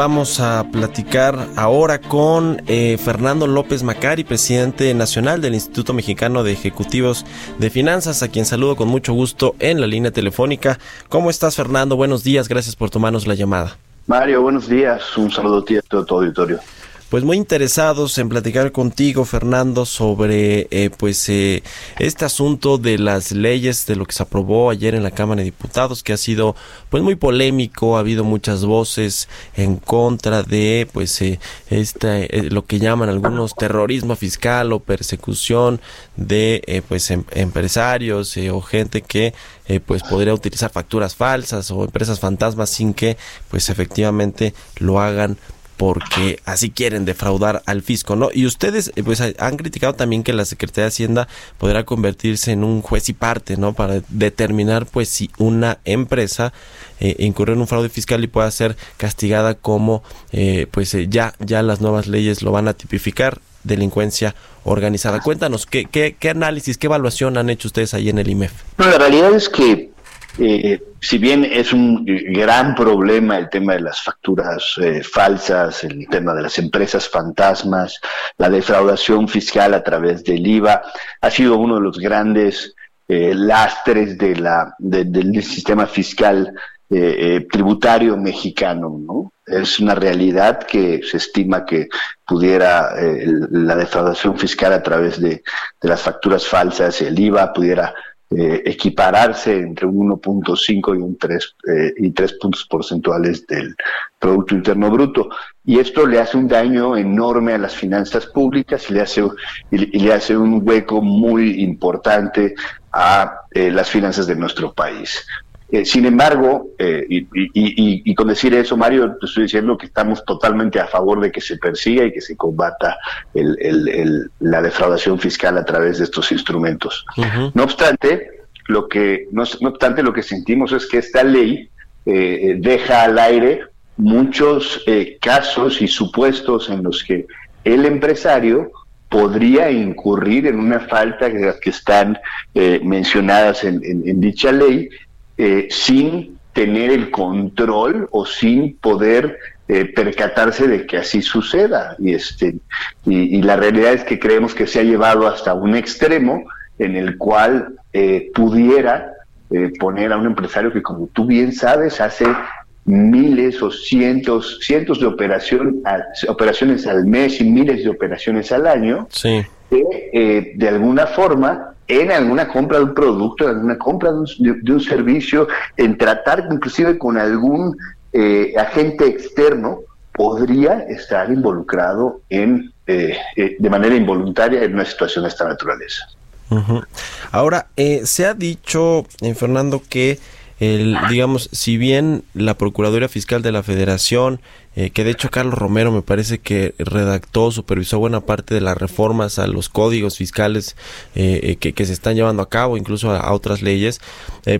Vamos a platicar ahora con eh, Fernando López Macari, presidente nacional del Instituto Mexicano de Ejecutivos de Finanzas, a quien saludo con mucho gusto en la línea telefónica. ¿Cómo estás, Fernando? Buenos días, gracias por tomarnos la llamada. Mario, buenos días. Un saludo a ti a todo tu auditorio pues muy interesados en platicar contigo, Fernando, sobre eh, pues eh, este asunto de las leyes, de lo que se aprobó ayer en la Cámara de Diputados, que ha sido pues muy polémico, ha habido muchas voces en contra de pues eh, este, lo que llaman algunos terrorismo fiscal o persecución de pues em, empresarios o gente que pues podría utilizar facturas falsas o empresas fantasmas sin que pues efectivamente lo hagan porque así quieren defraudar al fisco, ¿no? Y ustedes eh, pues han criticado también que la Secretaría de Hacienda podrá convertirse en un juez y parte, ¿no? Para determinar pues si una empresa eh, incurrió en un fraude fiscal y pueda ser castigada como eh, pues ya ya las nuevas leyes lo van a tipificar delincuencia organizada. Cuéntanos, ¿qué, qué, qué análisis, qué evaluación han hecho ustedes ahí en el IMEF? No, la realidad es que eh, si bien es un gran problema el tema de las facturas eh, falsas, el tema de las empresas fantasmas, la defraudación fiscal a través del IVA, ha sido uno de los grandes eh, lastres de la, del sistema fiscal tributario mexicano. ¿no? Es una realidad que se estima que pudiera la defraudación fiscal a través de, de las facturas falsas, el IVA, pudiera eh, equipararse entre un 1.5 y un 3 eh, y 3 puntos porcentuales del Producto Interno Bruto. Y esto le hace un daño enorme a las finanzas públicas y le hace, y, le hace un hueco muy importante a eh, las finanzas de nuestro país. Eh, sin embargo, eh, y, y, con decir eso, Mario, te estoy diciendo que estamos totalmente a favor de que se persiga y que se combata la defraudación fiscal a través de estos instrumentos. No obstante, lo que no, obstante lo que sentimos es que esta ley eh, deja al aire muchos casos y supuestos en los que el empresario podría incurrir en una falta que, están mencionadas en dicha ley eh, sin tener el control o sin poder eh, percatarse de que así suceda. Y, este, y, la realidad es que creemos que se ha llevado hasta un extremo en el cual eh, pudiera poner a un empresario que, como tú bien sabes, hace miles o cientos, cientos de operación, operaciones al mes y miles de operaciones al año, que de alguna forma en alguna compra de un producto, en alguna compra de un, servicio, en tratar inclusive con algún eh, agente externo, podría estar involucrado en, eh, eh, de manera involuntaria en una situación de esta naturaleza. Ahora, se ha dicho, Fernando, que el, digamos, si bien la Procuraduría Fiscal de la Federación eh, que de hecho Carlos Romero me parece que redactó, supervisó buena parte de las reformas a los códigos fiscales eh, eh, que, se están llevando a cabo, incluso a, otras leyes.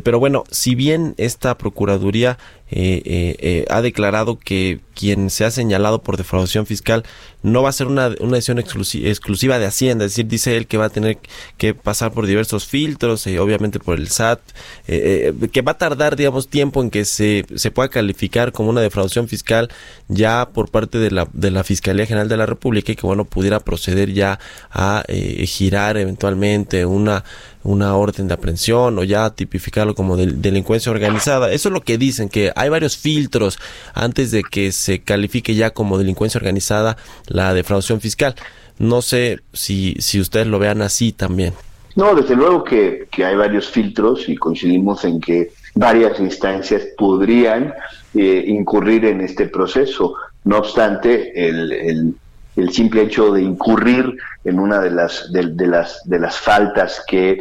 pero bueno, si bien esta Procuraduría ha declarado que quien se ha señalado por defraudación fiscal no va a ser una, una decisión exclusiva de Hacienda, es decir, dice él que va a tener que pasar por diversos filtros, obviamente por el SAT, que va a tardar, digamos, tiempo en que se, se pueda calificar como una defraudación fiscal ya por parte de la, de la Fiscalía General de la República y que bueno pudiera proceder ya a eh, girar eventualmente una una orden de aprehensión o ya tipificarlo como delincuencia organizada. Eso es lo que dicen, que hay varios filtros antes de que se califique ya como delincuencia organizada la defraudación fiscal. No sé si, si ustedes lo vean así también. No, desde luego que, que hay varios filtros y coincidimos en que varias instancias podrían eh, incurrir en este proceso. No obstante, el, el, simple hecho de incurrir en una de las, de, las, de las faltas que,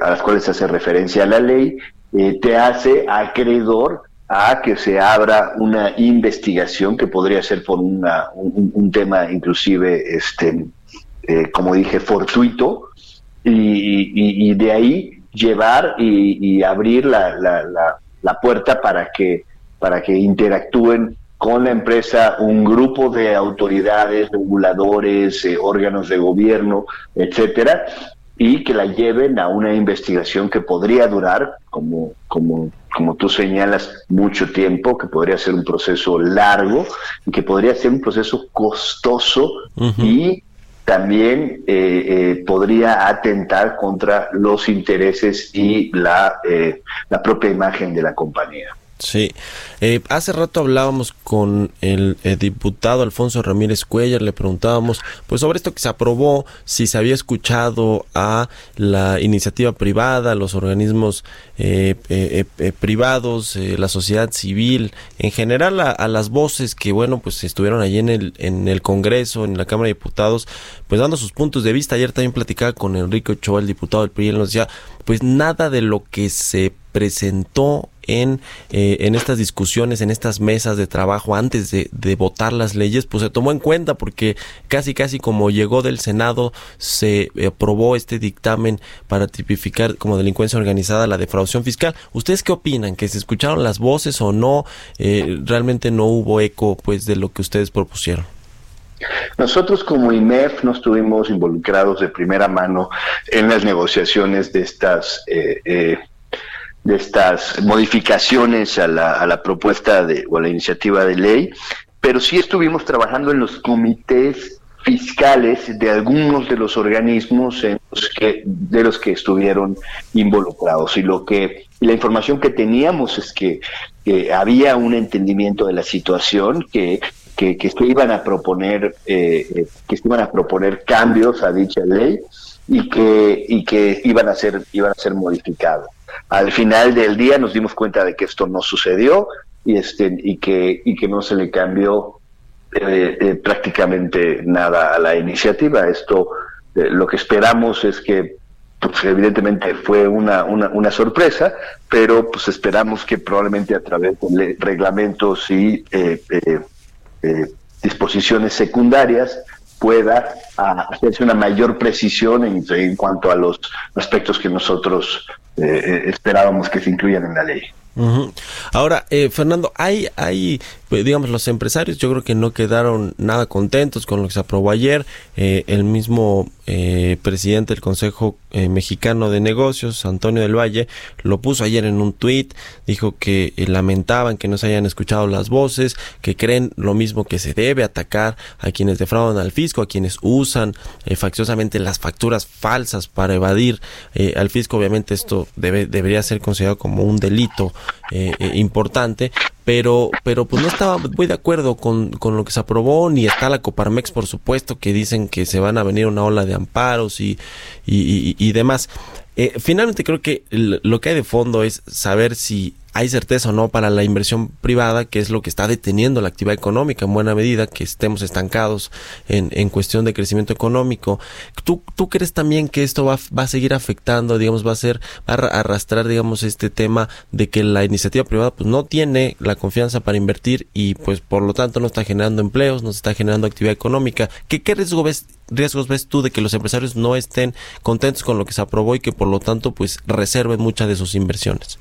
a las cuales hace referencia la ley, eh, te hace acreedor a que se abra una investigación que podría ser por una, un, tema inclusive, este, eh, como dije, fortuito, y, de ahí llevar y, abrir la, la, puerta para que, para que interactúen con la empresa un grupo de autoridades, reguladores, eh, órganos de gobierno, etcétera, y que la lleven a una investigación que podría durar, como, como, como tú señalas, mucho tiempo, que podría ser un proceso largo y que podría ser un proceso costoso y también eh, eh, podría atentar contra los intereses y la, la propia imagen de la compañía. Sí, eh, hace rato hablábamos con el, eh, diputado Alfonso Ramírez Cuellar, le preguntábamos pues sobre esto que se aprobó, si se había escuchado a la iniciativa privada, los organismos eh, privados, la sociedad civil, en general a, las voces que bueno pues estuvieron allí en el, en el Congreso, en la Cámara de Diputados, pues dando sus puntos de vista. Ayer también platicaba con Enrique Ochoa, el diputado del PRI, él nos decía pues nada de lo que se presentó en, eh, en estas discusiones, en estas mesas de trabajo antes de, votar las leyes, pues se tomó en cuenta porque casi casi como llegó del Senado se aprobó este dictamen para tipificar como delincuencia organizada la defraudación fiscal. ¿Ustedes qué opinan? ¿Que se escucharon las voces o no? Eh, realmente no hubo eco pues de lo que ustedes propusieron. Nosotros como IMEF no estuvimos involucrados de primera mano en las negociaciones de estas eh, de estas modificaciones a la, a la propuesta de, o a la iniciativa de ley, pero sí estuvimos trabajando en los comités fiscales de algunos de los organismos de los que estuvieron involucrados. Y lo que la información que teníamos es que, había un entendimiento de la situación, que, que, que se iban a proponer, eh, eh, que se iban a proponer cambios a dicha ley y que, y que iban a ser, iban a ser modificados. Al final del día nos dimos cuenta de que esto no sucedió y, este, y, que, y que no se le cambió eh, eh, prácticamente nada a la iniciativa. Esto eh, lo que esperamos es que pues evidentemente fue una, una, una, sorpresa, pero pues esperamos que probablemente a través de reglamentos y disposiciones secundarias pueda hacerse una mayor precisión en, cuanto a los aspectos que nosotros eh, esperábamos que se incluyan en la ley. Ahora, eh, Fernando, hay, hay pues, digamos, los empresarios yo creo que no quedaron nada contentos con lo que se aprobó ayer. Eh, el mismo eh, presidente del Consejo eh, Mexicano de Negocios, Antonio del Valle, lo puso ayer en un tuit, dijo que lamentaban que no se hayan escuchado las voces, que creen lo mismo que se debe atacar a quienes defraudan al fisco, a quienes usan facciosamente las facturas falsas para evadir al fisco. Obviamente esto debe, debería ser considerado como un delito importante, pero, pero pues no estaba muy de acuerdo con, con, lo que se aprobó, ni está la Coparmex, por supuesto, que dicen que se van a venir una ola de amparos y, y, y, demás. Eh, finalmente creo que lo que hay de fondo es saber si hay certeza o no para la inversión privada, que es lo que está deteniendo la actividad económica en buena medida, que estemos estancados en, en cuestión de crecimiento económico. ¿Tú, ¿Tú crees también que esto va, va a seguir afectando, digamos, va a ser, va a arrastrar, digamos, este tema de que la iniciativa privada pues no tiene la confianza para invertir y pues por lo tanto no está generando empleos, no está generando actividad económica? ¿Qué, qué riesgo ves, riesgos ves tú de que los empresarios no estén contentos con lo que se aprobó y que por lo tanto pues reserven muchas de sus inversiones?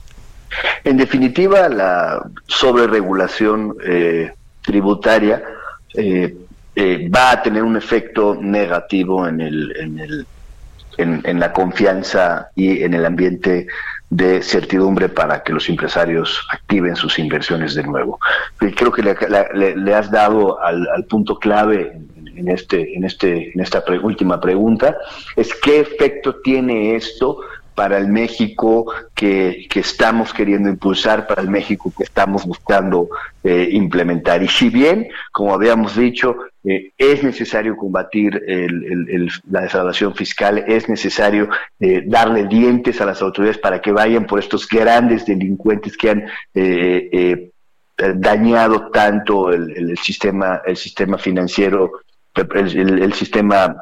En definitiva, la sobreregulación eh, tributaria eh, eh, va a tener un efecto negativo en, el, en, el, en, la confianza y en el ambiente de certidumbre para que los empresarios activen sus inversiones de nuevo. creo que le, has dado al, punto clave en, este, en, este, en esta última pregunta, es qué efecto tiene esto para el México que, estamos queriendo impulsar, para el México que estamos buscando eh, implementar. Y si bien, como habíamos dicho, eh, es necesario combatir la defraudación fiscal, es necesario eh, darle dientes a las autoridades para que vayan por estos grandes delincuentes que han dañado tanto el, sistema, el sistema financiero, el, sistema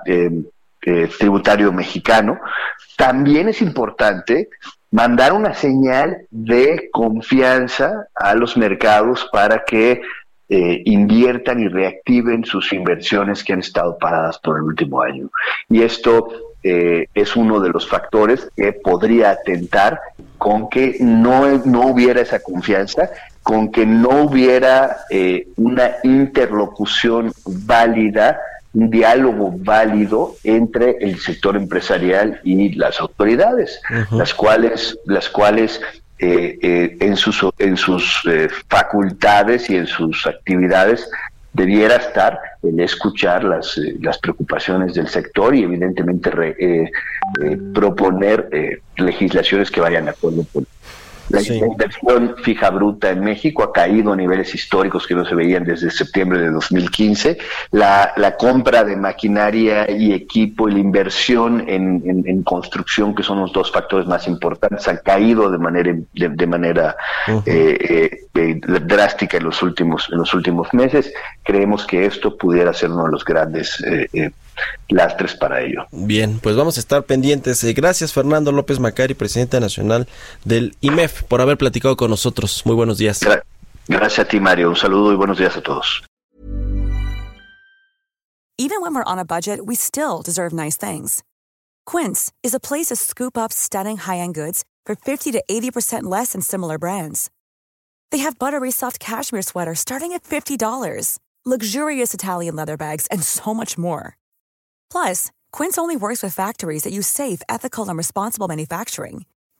tributario mexicano, también es importante mandar una señal de confianza a los mercados para que eh, inviertan y reactiven sus inversiones que han estado paradas por el último año. Y esto eh, es uno de los factores que podría atentar con que no, no hubiera esa confianza, con que no hubiera eh, una interlocución válida un diálogo válido entre el sector empresarial y las autoridades, las cuales, las cuales eh, eh, en sus, en sus eh, facultades y en sus actividades debiera estar en escuchar las, las preocupaciones del sector y evidentemente proponer legislaciones que vayan a acuerdo con, la inversión fija bruta en México ha caído a niveles históricos que no se veían desde septiembre de 2015. La, la compra de maquinaria y equipo y la inversión en, en, construcción, que son los dos factores más importantes, han caído de manera, de, manera eh, eh, eh, drástica en los últimos en los últimos meses. Creemos que esto pudiera ser uno de los grandes lastres para ello. Bien, pues vamos a estar pendientes. Eh, gracias Fernando López Macari, presidente nacional del IMEF, por haber platicado con nosotros. Muy buenos días. gracias a ti, Mario. Un saludo y buenos días a todos. Even when we're on a budget, we still deserve nice things. Quince is a place to scoop up stunning high-end goods for 50 to 80% less than similar brands. They have buttery soft cashmere sweaters starting at $50, luxurious Italian leather bags, and so much more. Plus, Quince only works with factories that use safe, ethical, and responsible manufacturing.